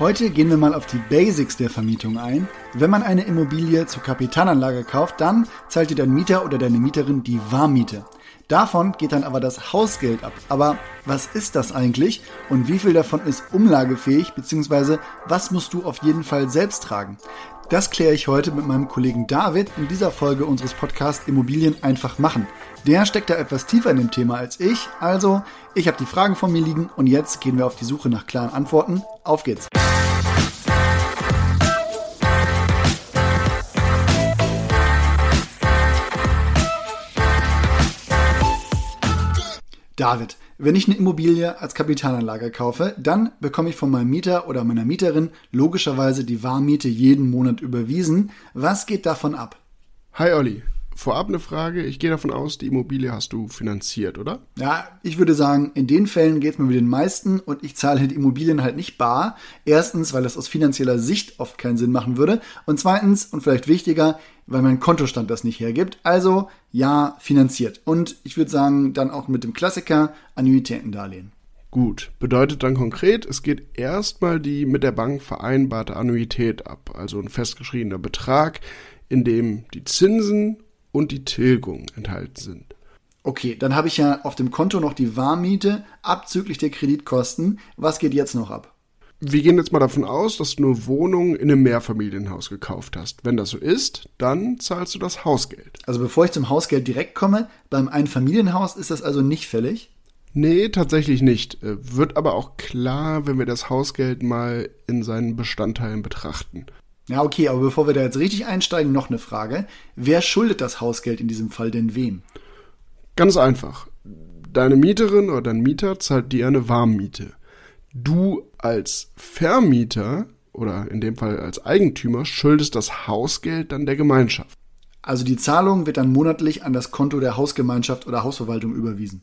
Heute gehen wir mal auf die Basics der Vermietung ein. Wenn man eine Immobilie zur Kapitalanlage kauft, dann zahlt dir dein Mieter oder deine Mieterin die Warmmiete. Davon geht dann aber das Hausgeld ab. Aber was ist das eigentlich und wie viel davon ist umlagefähig, beziehungsweise was musst du auf jeden Fall selbst tragen? Das kläre ich heute mit meinem Kollegen David in dieser Folge unseres Podcasts Immobilien einfach machen. Der steckt da etwas tiefer in dem Thema als ich. Also, ich habe die Fragen von mir liegen und jetzt gehen wir auf die Suche nach klaren Antworten. Auf geht's! David, wenn ich eine Immobilie als Kapitalanlage kaufe, dann bekomme ich von meinem Mieter oder meiner Mieterin logischerweise die Warmmiete jeden Monat überwiesen. Was geht davon ab? Hi Olli, vorab eine Frage. Ich gehe davon aus, die Immobilie hast du finanziert, oder? Ja, ich würde sagen, in den Fällen geht es mir wie den meisten und ich zahle die Immobilien halt nicht bar. Erstens, weil das aus finanzieller Sicht oft keinen Sinn machen würde. Und zweitens, und vielleicht wichtiger, weil mein Kontostand das nicht hergibt. Also ja, finanziert. Und ich würde sagen, dann auch mit dem Klassiker Annuitätendarlehen. Gut, bedeutet dann konkret, es geht erstmal die mit der Bank vereinbarte Annuität ab, also ein festgeschriebener Betrag, in dem die Zinsen und die Tilgung enthalten sind. Okay, dann habe ich ja auf dem Konto noch die Warmmiete abzüglich der Kreditkosten. Was geht jetzt noch ab? Wir gehen jetzt mal davon aus, dass du eine Wohnung in einem Mehrfamilienhaus gekauft hast. Wenn das so ist, dann zahlst du das Hausgeld. Also bevor ich zum Hausgeld direkt komme, beim Einfamilienhaus ist das also nicht fällig? Nee, tatsächlich nicht. Äh, wird aber auch klar, wenn wir das Hausgeld mal in seinen Bestandteilen betrachten. Ja, okay, aber bevor wir da jetzt richtig einsteigen, noch eine Frage. Wer schuldet das Hausgeld in diesem Fall denn wem? Ganz einfach. Deine Mieterin oder dein Mieter zahlt dir eine Warmmiete. Du als Vermieter oder in dem Fall als Eigentümer schuldest das Hausgeld dann der Gemeinschaft. Also die Zahlung wird dann monatlich an das Konto der Hausgemeinschaft oder Hausverwaltung überwiesen.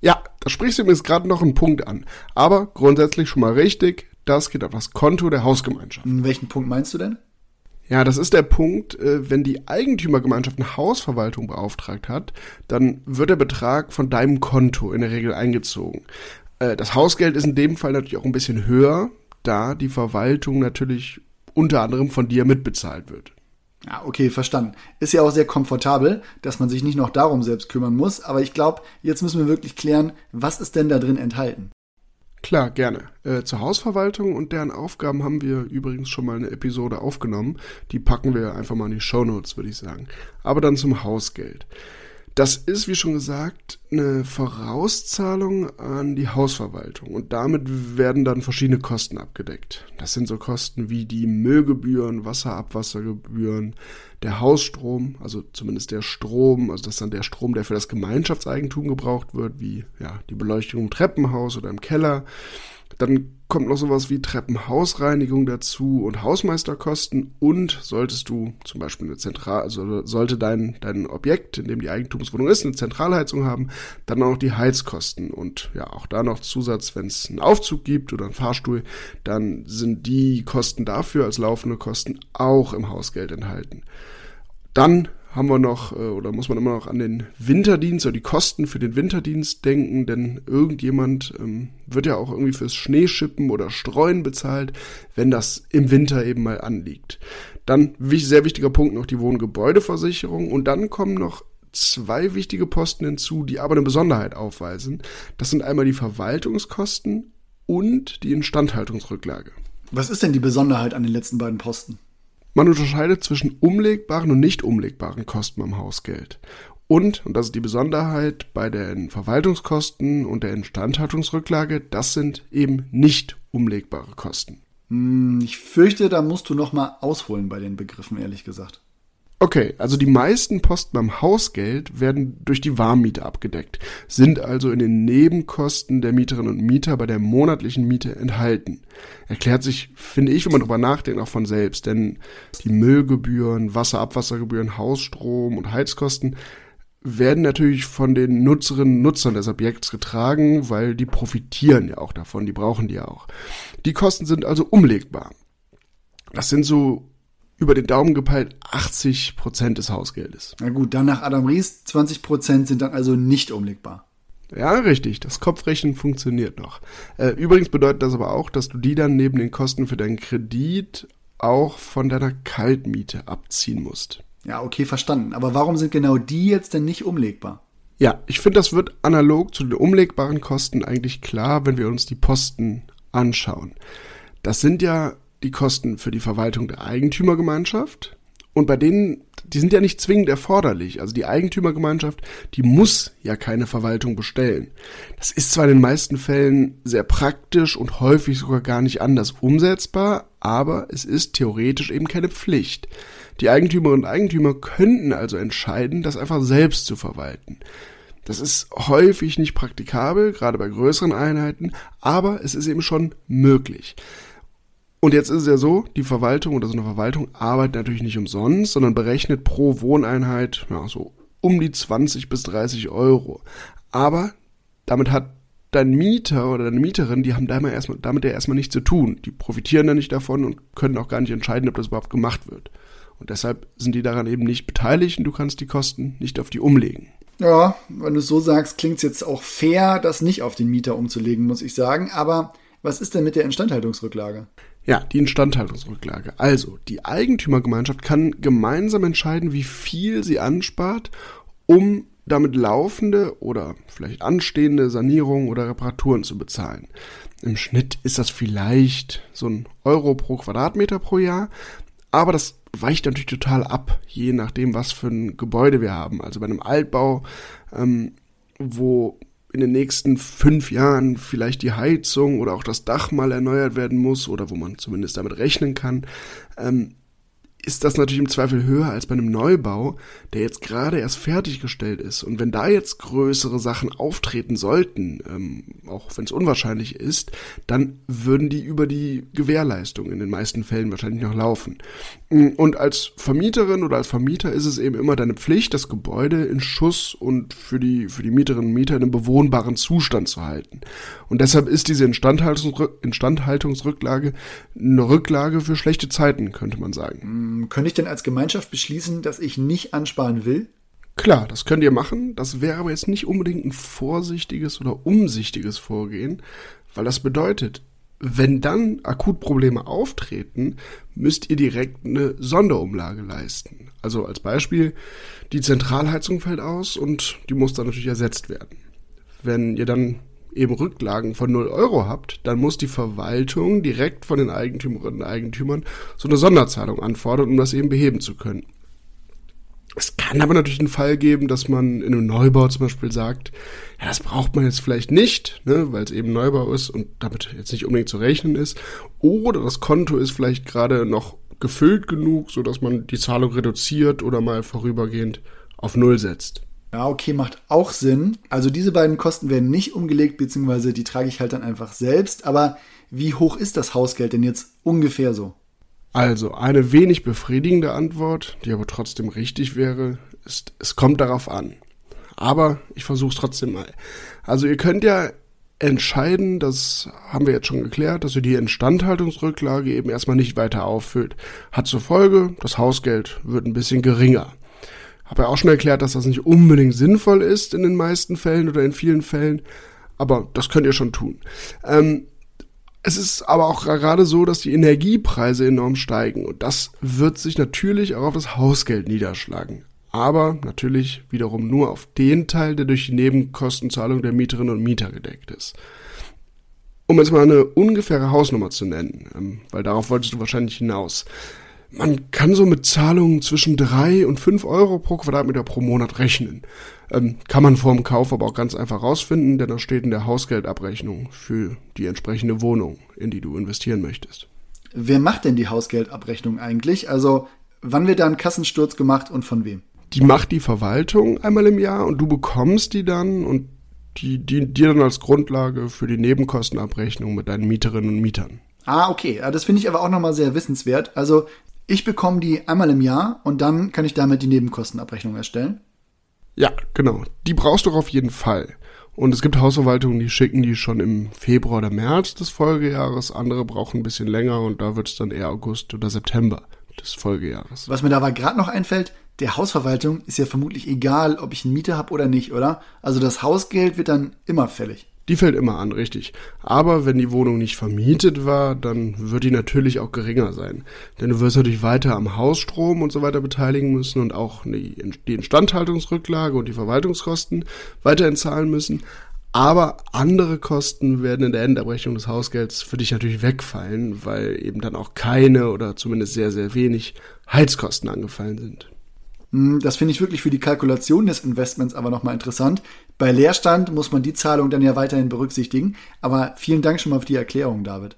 Ja, da sprichst du mir jetzt gerade noch einen Punkt an. Aber grundsätzlich schon mal richtig, das geht auf das Konto der Hausgemeinschaft. Welchen Punkt meinst du denn? Ja, das ist der Punkt, äh, wenn die Eigentümergemeinschaft eine Hausverwaltung beauftragt hat, dann wird der Betrag von deinem Konto in der Regel eingezogen. Äh, das Hausgeld ist in dem Fall natürlich auch ein bisschen höher, da die Verwaltung natürlich unter anderem von dir mitbezahlt wird. Ja, okay, verstanden. Ist ja auch sehr komfortabel, dass man sich nicht noch darum selbst kümmern muss, aber ich glaube, jetzt müssen wir wirklich klären, was ist denn da drin enthalten? Klar, gerne. Äh, zur Hausverwaltung und deren Aufgaben haben wir übrigens schon mal eine Episode aufgenommen. Die packen wir einfach mal in die Show Notes, würde ich sagen. Aber dann zum Hausgeld. Das ist, wie schon gesagt, eine Vorauszahlung an die Hausverwaltung und damit werden dann verschiedene Kosten abgedeckt. Das sind so Kosten wie die Müllgebühren, Wasserabwassergebühren, der Hausstrom, also zumindest der Strom, also das ist dann der Strom, der für das Gemeinschaftseigentum gebraucht wird, wie ja, die Beleuchtung im Treppenhaus oder im Keller. Dann kommt noch sowas wie Treppenhausreinigung dazu und Hausmeisterkosten und solltest du zum Beispiel eine Zentral, also sollte dein, dein Objekt, in dem die Eigentumswohnung ist, eine Zentralheizung haben, dann auch noch die Heizkosten und ja, auch da noch Zusatz, wenn es einen Aufzug gibt oder einen Fahrstuhl, dann sind die Kosten dafür als laufende Kosten auch im Hausgeld enthalten. Dann haben wir noch, äh, oder muss man immer noch an den Winterdienst oder die Kosten für den Winterdienst denken, denn irgendjemand ähm, wird ja auch irgendwie fürs Schneeschippen oder Streuen bezahlt, wenn das im Winter eben mal anliegt. Dann sehr wichtiger Punkt noch die Wohngebäudeversicherung und dann kommen noch zwei wichtige Posten hinzu, die aber eine Besonderheit aufweisen. Das sind einmal die Verwaltungskosten und die Instandhaltungsrücklage. Was ist denn die Besonderheit an den letzten beiden Posten? Man unterscheidet zwischen umlegbaren und nicht umlegbaren Kosten beim Hausgeld. Und, und das ist die Besonderheit bei den Verwaltungskosten und der Instandhaltungsrücklage, das sind eben nicht umlegbare Kosten. Hm, ich fürchte, da musst du noch mal ausholen bei den Begriffen, ehrlich gesagt. Okay, also die meisten Posten beim Hausgeld werden durch die Warmmiete abgedeckt, sind also in den Nebenkosten der Mieterinnen und Mieter bei der monatlichen Miete enthalten. Erklärt sich, finde ich, wenn man darüber nachdenkt, auch von selbst, denn die Müllgebühren, Wasserabwassergebühren, Hausstrom und Heizkosten werden natürlich von den Nutzerinnen und Nutzern des Objekts getragen, weil die profitieren ja auch davon, die brauchen die ja auch. Die Kosten sind also umlegbar. Das sind so über den Daumen gepeilt 80 Prozent des Hausgeldes. Na gut, dann nach Adam Ries 20 Prozent sind dann also nicht umlegbar. Ja, richtig. Das Kopfrechnen funktioniert noch. Äh, übrigens bedeutet das aber auch, dass du die dann neben den Kosten für deinen Kredit auch von deiner Kaltmiete abziehen musst. Ja, okay, verstanden. Aber warum sind genau die jetzt denn nicht umlegbar? Ja, ich finde, das wird analog zu den umlegbaren Kosten eigentlich klar, wenn wir uns die Posten anschauen. Das sind ja die Kosten für die Verwaltung der Eigentümergemeinschaft, und bei denen, die sind ja nicht zwingend erforderlich. Also die Eigentümergemeinschaft, die muss ja keine Verwaltung bestellen. Das ist zwar in den meisten Fällen sehr praktisch und häufig sogar gar nicht anders umsetzbar, aber es ist theoretisch eben keine Pflicht. Die Eigentümerinnen und Eigentümer könnten also entscheiden, das einfach selbst zu verwalten. Das ist häufig nicht praktikabel, gerade bei größeren Einheiten, aber es ist eben schon möglich. Und jetzt ist es ja so, die Verwaltung oder so eine Verwaltung arbeitet natürlich nicht umsonst, sondern berechnet pro Wohneinheit ja, so um die 20 bis 30 Euro. Aber damit hat dein Mieter oder deine Mieterin, die haben damit, erstmal, damit ja erstmal nichts zu tun. Die profitieren da nicht davon und können auch gar nicht entscheiden, ob das überhaupt gemacht wird. Und deshalb sind die daran eben nicht beteiligt und du kannst die Kosten nicht auf die umlegen. Ja, wenn du es so sagst, klingt es jetzt auch fair, das nicht auf den Mieter umzulegen, muss ich sagen. Aber was ist denn mit der Instandhaltungsrücklage? Ja, die Instandhaltungsrücklage. Also, die Eigentümergemeinschaft kann gemeinsam entscheiden, wie viel sie anspart, um damit laufende oder vielleicht anstehende Sanierungen oder Reparaturen zu bezahlen. Im Schnitt ist das vielleicht so ein Euro pro Quadratmeter pro Jahr, aber das weicht natürlich total ab, je nachdem, was für ein Gebäude wir haben. Also bei einem Altbau, ähm, wo in den nächsten fünf Jahren vielleicht die Heizung oder auch das Dach mal erneuert werden muss oder wo man zumindest damit rechnen kann, ähm, ist das natürlich im Zweifel höher als bei einem Neubau, der jetzt gerade erst fertiggestellt ist. Und wenn da jetzt größere Sachen auftreten sollten, ähm, auch wenn es unwahrscheinlich ist, dann würden die über die Gewährleistung in den meisten Fällen wahrscheinlich noch laufen. Und als Vermieterin oder als Vermieter ist es eben immer deine Pflicht, das Gebäude in Schuss und für die, für die Mieterinnen und Mieter in einem bewohnbaren Zustand zu halten. Und deshalb ist diese Instandhaltungsrücklage eine Rücklage für schlechte Zeiten, könnte man sagen. Hm, könnte ich denn als Gemeinschaft beschließen, dass ich nicht ansparen will? Klar, das könnt ihr machen. Das wäre aber jetzt nicht unbedingt ein vorsichtiges oder umsichtiges Vorgehen, weil das bedeutet, wenn dann Akutprobleme auftreten, müsst ihr direkt eine Sonderumlage leisten. Also als Beispiel, die Zentralheizung fällt aus und die muss dann natürlich ersetzt werden. Wenn ihr dann eben Rücklagen von 0 Euro habt, dann muss die Verwaltung direkt von den Eigentümerinnen und Eigentümern so eine Sonderzahlung anfordern, um das eben beheben zu können. Es kann aber natürlich einen Fall geben, dass man in einem Neubau zum Beispiel sagt, ja, das braucht man jetzt vielleicht nicht, ne, weil es eben Neubau ist und damit jetzt nicht unbedingt zu rechnen ist. Oder das Konto ist vielleicht gerade noch gefüllt genug, so dass man die Zahlung reduziert oder mal vorübergehend auf Null setzt. Ja, okay, macht auch Sinn. Also diese beiden Kosten werden nicht umgelegt, beziehungsweise die trage ich halt dann einfach selbst. Aber wie hoch ist das Hausgeld denn jetzt ungefähr so? Also, eine wenig befriedigende Antwort, die aber trotzdem richtig wäre, ist, es kommt darauf an. Aber ich versuche es trotzdem mal. Also ihr könnt ja entscheiden, das haben wir jetzt schon geklärt, dass ihr die Instandhaltungsrücklage eben erstmal nicht weiter auffüllt. Hat zur Folge, das Hausgeld wird ein bisschen geringer. Habe ja auch schon erklärt, dass das nicht unbedingt sinnvoll ist in den meisten Fällen oder in vielen Fällen, aber das könnt ihr schon tun. Ähm, es ist aber auch gerade so, dass die Energiepreise enorm steigen und das wird sich natürlich auch auf das Hausgeld niederschlagen. Aber natürlich wiederum nur auf den Teil, der durch die Nebenkostenzahlung der Mieterinnen und Mieter gedeckt ist. Um jetzt mal eine ungefähre Hausnummer zu nennen, ähm, weil darauf wolltest du wahrscheinlich hinaus. Man kann so mit Zahlungen zwischen drei und fünf Euro pro Quadratmeter pro Monat rechnen. Ähm, kann man vor dem Kauf aber auch ganz einfach rausfinden, denn das steht in der Hausgeldabrechnung für die entsprechende Wohnung, in die du investieren möchtest. Wer macht denn die Hausgeldabrechnung eigentlich? Also wann wird da ein Kassensturz gemacht und von wem? Die macht die Verwaltung einmal im Jahr und du bekommst die dann und die dient dir dann als Grundlage für die Nebenkostenabrechnung mit deinen Mieterinnen und Mietern. Ah, okay. Das finde ich aber auch nochmal sehr wissenswert. Also ich bekomme die einmal im Jahr und dann kann ich damit die Nebenkostenabrechnung erstellen. Ja, genau. Die brauchst du auf jeden Fall. Und es gibt Hausverwaltungen, die schicken die schon im Februar oder März des Folgejahres. Andere brauchen ein bisschen länger und da wird es dann eher August oder September des Folgejahres. Was mir dabei gerade noch einfällt, der Hausverwaltung ist ja vermutlich egal, ob ich einen Mieter habe oder nicht, oder? Also das Hausgeld wird dann immer fällig. Die fällt immer an, richtig. Aber wenn die Wohnung nicht vermietet war, dann wird die natürlich auch geringer sein. Denn du wirst natürlich weiter am Hausstrom und so weiter beteiligen müssen und auch die Instandhaltungsrücklage und die Verwaltungskosten weiterhin zahlen müssen. Aber andere Kosten werden in der Endabrechnung des Hausgelds für dich natürlich wegfallen, weil eben dann auch keine oder zumindest sehr, sehr wenig Heizkosten angefallen sind. Hm, das finde ich wirklich für die Kalkulation des Investments aber nochmal interessant. Bei Leerstand muss man die Zahlung dann ja weiterhin berücksichtigen. Aber vielen Dank schon mal für die Erklärung, David.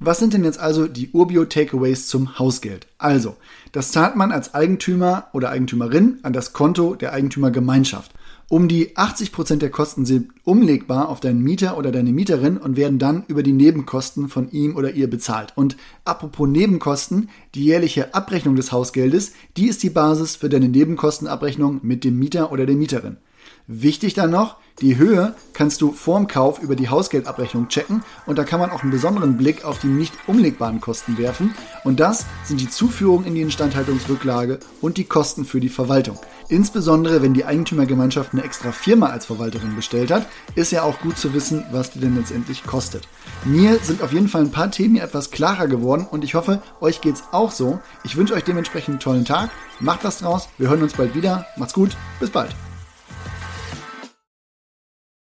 Was sind denn jetzt also die Urbio Takeaways zum Hausgeld? Also, das zahlt man als Eigentümer oder Eigentümerin an das Konto der Eigentümergemeinschaft. Um die 80% der Kosten sind umlegbar auf deinen Mieter oder deine Mieterin und werden dann über die Nebenkosten von ihm oder ihr bezahlt. Und apropos Nebenkosten, die jährliche Abrechnung des Hausgeldes, die ist die Basis für deine Nebenkostenabrechnung mit dem Mieter oder der Mieterin. Wichtig dann noch, die Höhe kannst du vorm Kauf über die Hausgeldabrechnung checken und da kann man auch einen besonderen Blick auf die nicht umlegbaren Kosten werfen und das sind die Zuführung in die Instandhaltungsrücklage und die Kosten für die Verwaltung. Insbesondere wenn die Eigentümergemeinschaft eine extra Firma als Verwalterin bestellt hat, ist ja auch gut zu wissen, was die denn letztendlich kostet. Mir sind auf jeden Fall ein paar Themen hier etwas klarer geworden und ich hoffe, euch geht's auch so. Ich wünsche euch dementsprechend einen tollen Tag, macht was draus, wir hören uns bald wieder, macht's gut, bis bald.